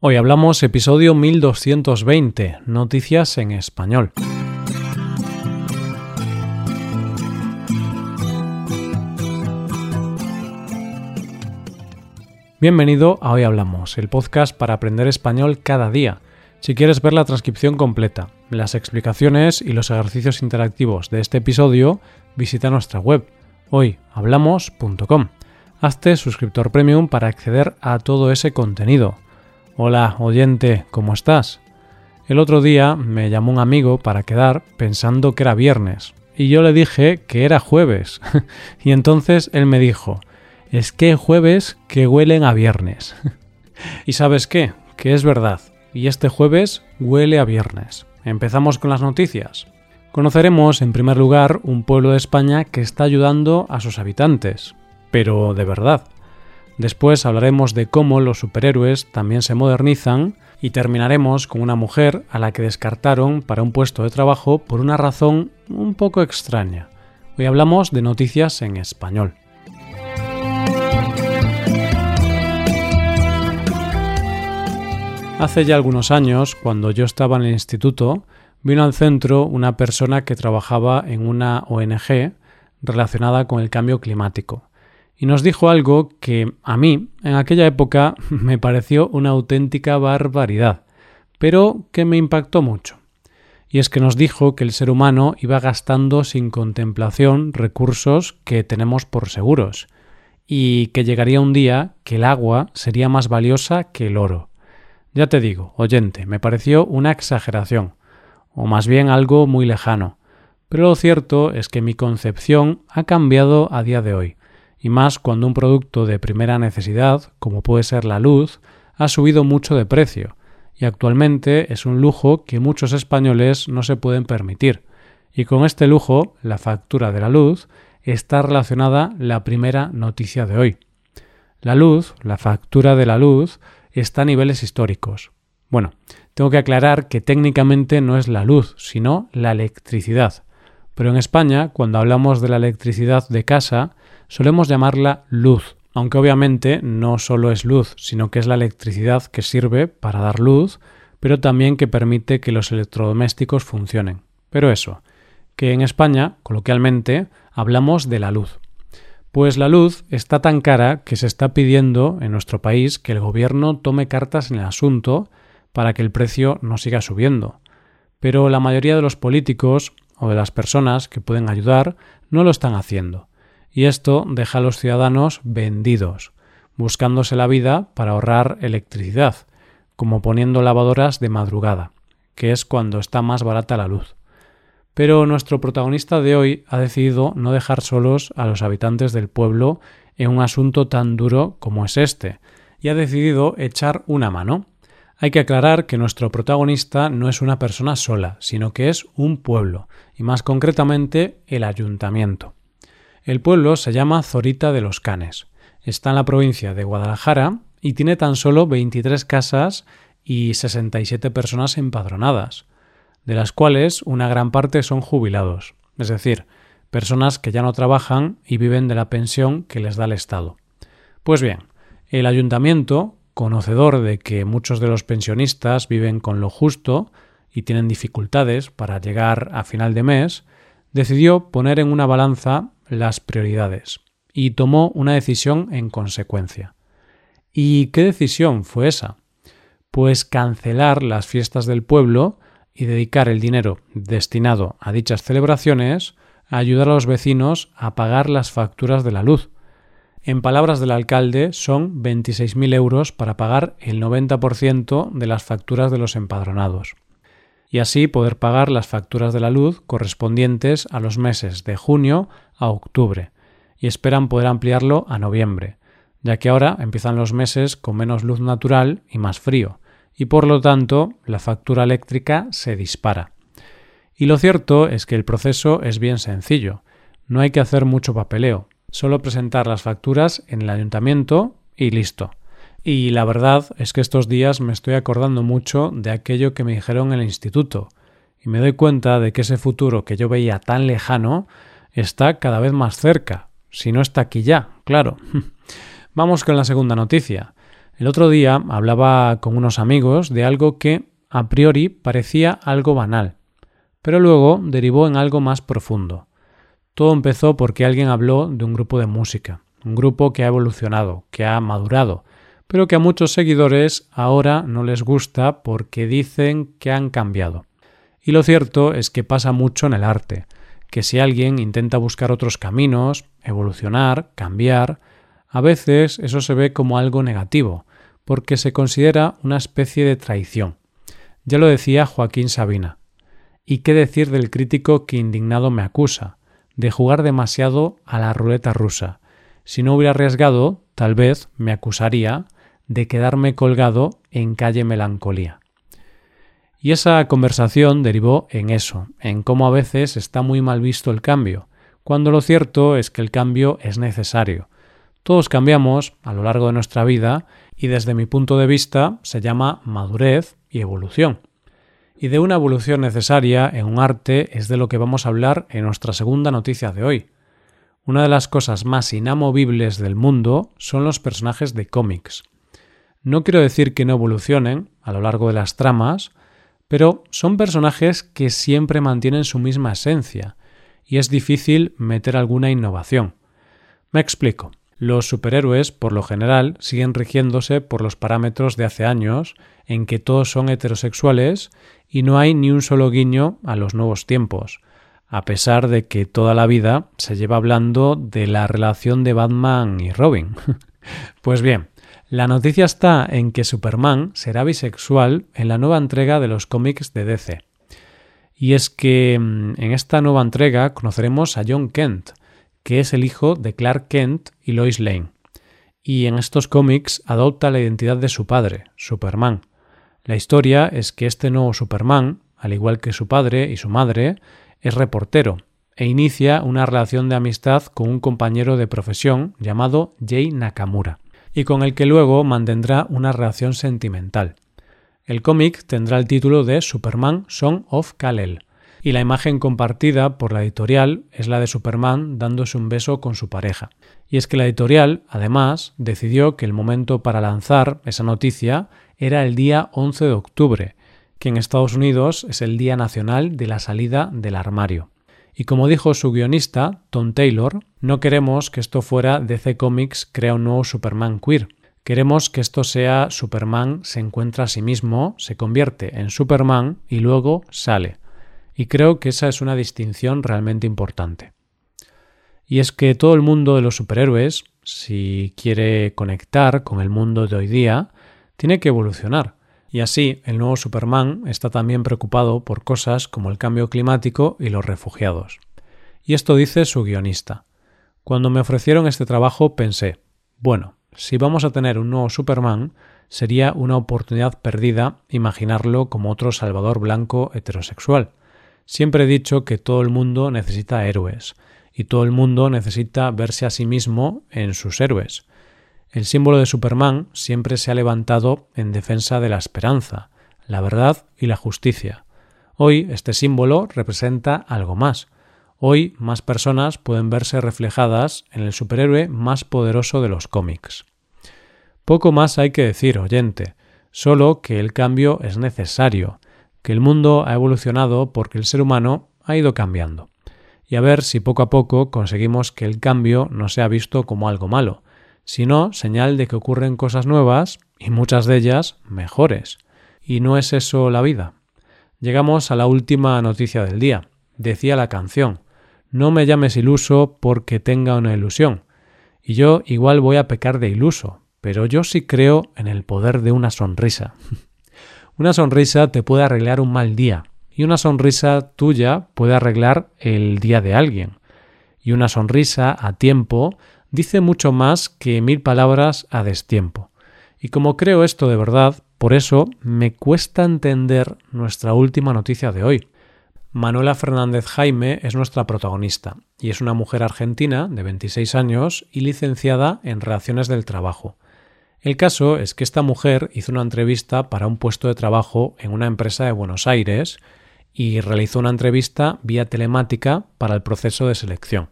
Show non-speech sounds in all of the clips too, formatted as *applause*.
Hoy hablamos episodio 1220, Noticias en Español. Bienvenido a Hoy Hablamos, el podcast para aprender español cada día. Si quieres ver la transcripción completa, las explicaciones y los ejercicios interactivos de este episodio, visita nuestra web hoyhablamos.com. Hazte suscriptor premium para acceder a todo ese contenido Hola, oyente, ¿cómo estás? El otro día me llamó un amigo para quedar pensando que era viernes y yo le dije que era jueves. *laughs* y entonces él me dijo, es que jueves que huelen a viernes. *laughs* y sabes qué, que es verdad, y este jueves huele a viernes. Empezamos con las noticias. Conoceremos en primer lugar un pueblo de España que está ayudando a sus habitantes, pero de verdad. Después hablaremos de cómo los superhéroes también se modernizan y terminaremos con una mujer a la que descartaron para un puesto de trabajo por una razón un poco extraña. Hoy hablamos de noticias en español. Hace ya algunos años, cuando yo estaba en el instituto, vino al centro una persona que trabajaba en una ONG relacionada con el cambio climático y nos dijo algo que a mí, en aquella época, *laughs* me pareció una auténtica barbaridad, pero que me impactó mucho. Y es que nos dijo que el ser humano iba gastando sin contemplación recursos que tenemos por seguros, y que llegaría un día que el agua sería más valiosa que el oro. Ya te digo, oyente, me pareció una exageración, o más bien algo muy lejano, pero lo cierto es que mi concepción ha cambiado a día de hoy y más cuando un producto de primera necesidad, como puede ser la luz, ha subido mucho de precio, y actualmente es un lujo que muchos españoles no se pueden permitir. Y con este lujo, la factura de la luz, está relacionada la primera noticia de hoy. La luz, la factura de la luz, está a niveles históricos. Bueno, tengo que aclarar que técnicamente no es la luz, sino la electricidad. Pero en España, cuando hablamos de la electricidad de casa, solemos llamarla luz, aunque obviamente no solo es luz, sino que es la electricidad que sirve para dar luz, pero también que permite que los electrodomésticos funcionen. Pero eso, que en España, coloquialmente, hablamos de la luz. Pues la luz está tan cara que se está pidiendo en nuestro país que el gobierno tome cartas en el asunto para que el precio no siga subiendo. Pero la mayoría de los políticos o de las personas que pueden ayudar no lo están haciendo y esto deja a los ciudadanos vendidos, buscándose la vida para ahorrar electricidad, como poniendo lavadoras de madrugada, que es cuando está más barata la luz. Pero nuestro protagonista de hoy ha decidido no dejar solos a los habitantes del pueblo en un asunto tan duro como es este, y ha decidido echar una mano. Hay que aclarar que nuestro protagonista no es una persona sola, sino que es un pueblo, y más concretamente el ayuntamiento. El pueblo se llama Zorita de los Canes. Está en la provincia de Guadalajara y tiene tan solo 23 casas y 67 personas empadronadas, de las cuales una gran parte son jubilados, es decir, personas que ya no trabajan y viven de la pensión que les da el Estado. Pues bien, el ayuntamiento, conocedor de que muchos de los pensionistas viven con lo justo y tienen dificultades para llegar a final de mes, decidió poner en una balanza las prioridades y tomó una decisión en consecuencia. ¿Y qué decisión fue esa? Pues cancelar las fiestas del pueblo y dedicar el dinero destinado a dichas celebraciones a ayudar a los vecinos a pagar las facturas de la luz. En palabras del alcalde, son 26.000 euros para pagar el 90% de las facturas de los empadronados y así poder pagar las facturas de la luz correspondientes a los meses de junio a octubre, y esperan poder ampliarlo a noviembre, ya que ahora empiezan los meses con menos luz natural y más frío, y por lo tanto la factura eléctrica se dispara. Y lo cierto es que el proceso es bien sencillo, no hay que hacer mucho papeleo, solo presentar las facturas en el ayuntamiento y listo. Y la verdad es que estos días me estoy acordando mucho de aquello que me dijeron en el instituto, y me doy cuenta de que ese futuro que yo veía tan lejano está cada vez más cerca, si no está aquí ya, claro. *laughs* Vamos con la segunda noticia. El otro día hablaba con unos amigos de algo que a priori parecía algo banal, pero luego derivó en algo más profundo. Todo empezó porque alguien habló de un grupo de música, un grupo que ha evolucionado, que ha madurado, pero que a muchos seguidores ahora no les gusta porque dicen que han cambiado. Y lo cierto es que pasa mucho en el arte, que si alguien intenta buscar otros caminos, evolucionar, cambiar, a veces eso se ve como algo negativo, porque se considera una especie de traición. Ya lo decía Joaquín Sabina. ¿Y qué decir del crítico que indignado me acusa? De jugar demasiado a la ruleta rusa. Si no hubiera arriesgado, tal vez me acusaría de quedarme colgado en calle melancolía. Y esa conversación derivó en eso, en cómo a veces está muy mal visto el cambio, cuando lo cierto es que el cambio es necesario. Todos cambiamos a lo largo de nuestra vida y desde mi punto de vista se llama madurez y evolución. Y de una evolución necesaria en un arte es de lo que vamos a hablar en nuestra segunda noticia de hoy. Una de las cosas más inamovibles del mundo son los personajes de cómics. No quiero decir que no evolucionen a lo largo de las tramas, pero son personajes que siempre mantienen su misma esencia, y es difícil meter alguna innovación. Me explico. Los superhéroes, por lo general, siguen rigiéndose por los parámetros de hace años, en que todos son heterosexuales y no hay ni un solo guiño a los nuevos tiempos, a pesar de que toda la vida se lleva hablando de la relación de Batman y Robin. *laughs* pues bien, la noticia está en que Superman será bisexual en la nueva entrega de los cómics de DC. Y es que mm, en esta nueva entrega conoceremos a John Kent, que es el hijo de Clark Kent y Lois Lane. Y en estos cómics adopta la identidad de su padre, Superman. La historia es que este nuevo Superman, al igual que su padre y su madre, es reportero e inicia una relación de amistad con un compañero de profesión llamado Jay Nakamura y con el que luego mantendrá una relación sentimental. El cómic tendrá el título de Superman Song of Kal-El, y la imagen compartida por la editorial es la de Superman dándose un beso con su pareja. Y es que la editorial, además, decidió que el momento para lanzar esa noticia era el día 11 de octubre, que en Estados Unidos es el Día Nacional de la Salida del Armario. Y como dijo su guionista, Tom Taylor, no queremos que esto fuera DC Comics crea un nuevo Superman queer. Queremos que esto sea Superman se encuentra a sí mismo, se convierte en Superman y luego sale. Y creo que esa es una distinción realmente importante. Y es que todo el mundo de los superhéroes, si quiere conectar con el mundo de hoy día, tiene que evolucionar. Y así, el nuevo Superman está también preocupado por cosas como el cambio climático y los refugiados. Y esto dice su guionista. Cuando me ofrecieron este trabajo pensé, bueno, si vamos a tener un nuevo Superman, sería una oportunidad perdida imaginarlo como otro Salvador blanco heterosexual. Siempre he dicho que todo el mundo necesita héroes, y todo el mundo necesita verse a sí mismo en sus héroes. El símbolo de Superman siempre se ha levantado en defensa de la esperanza, la verdad y la justicia. Hoy este símbolo representa algo más. Hoy más personas pueden verse reflejadas en el superhéroe más poderoso de los cómics. Poco más hay que decir, oyente, solo que el cambio es necesario, que el mundo ha evolucionado porque el ser humano ha ido cambiando. Y a ver si poco a poco conseguimos que el cambio no sea visto como algo malo, sino señal de que ocurren cosas nuevas y muchas de ellas mejores. ¿Y no es eso la vida? Llegamos a la última noticia del día. Decía la canción, no me llames iluso porque tenga una ilusión. Y yo igual voy a pecar de iluso, pero yo sí creo en el poder de una sonrisa. *laughs* una sonrisa te puede arreglar un mal día, y una sonrisa tuya puede arreglar el día de alguien. Y una sonrisa a tiempo dice mucho más que mil palabras a destiempo. Y como creo esto de verdad, por eso me cuesta entender nuestra última noticia de hoy. Manuela Fernández Jaime es nuestra protagonista y es una mujer argentina de 26 años y licenciada en Relaciones del Trabajo. El caso es que esta mujer hizo una entrevista para un puesto de trabajo en una empresa de Buenos Aires y realizó una entrevista vía telemática para el proceso de selección.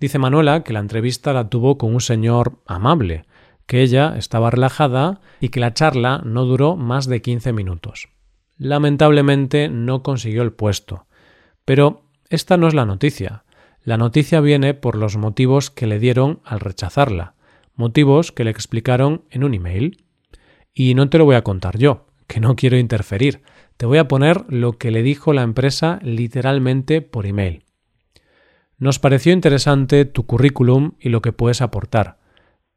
Dice Manuela que la entrevista la tuvo con un señor amable, que ella estaba relajada y que la charla no duró más de 15 minutos. Lamentablemente no consiguió el puesto. Pero esta no es la noticia. La noticia viene por los motivos que le dieron al rechazarla, motivos que le explicaron en un email. Y no te lo voy a contar yo, que no quiero interferir. Te voy a poner lo que le dijo la empresa literalmente por email. Nos pareció interesante tu currículum y lo que puedes aportar,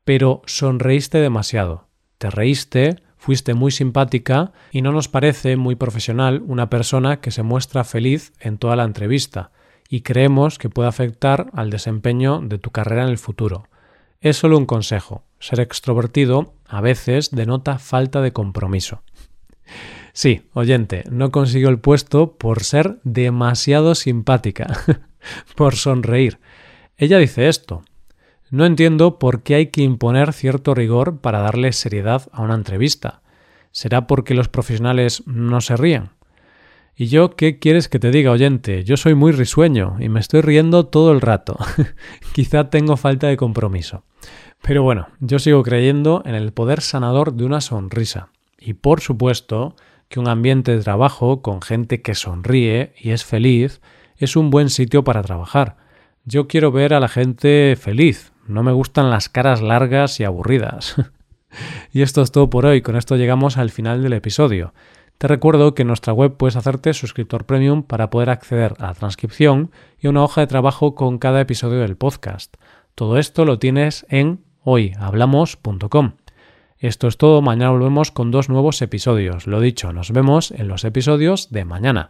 pero sonreíste demasiado. Te reíste, fuiste muy simpática y no nos parece muy profesional una persona que se muestra feliz en toda la entrevista y creemos que puede afectar al desempeño de tu carrera en el futuro. Es solo un consejo. Ser extrovertido a veces denota falta de compromiso. Sí, oyente, no consiguió el puesto por ser demasiado simpática, *laughs* por sonreír. Ella dice esto. No entiendo por qué hay que imponer cierto rigor para darle seriedad a una entrevista. ¿Será porque los profesionales no se ríen? ¿Y yo qué quieres que te diga, oyente? Yo soy muy risueño y me estoy riendo todo el rato. *laughs* Quizá tengo falta de compromiso. Pero bueno, yo sigo creyendo en el poder sanador de una sonrisa. Y por supuesto que un ambiente de trabajo con gente que sonríe y es feliz es un buen sitio para trabajar. Yo quiero ver a la gente feliz. No me gustan las caras largas y aburridas. *laughs* y esto es todo por hoy. Con esto llegamos al final del episodio. Te recuerdo que en nuestra web puedes hacerte suscriptor premium para poder acceder a la transcripción y una hoja de trabajo con cada episodio del podcast. Todo esto lo tienes en hoyhablamos.com. Esto es todo, mañana volvemos con dos nuevos episodios. Lo dicho, nos vemos en los episodios de mañana.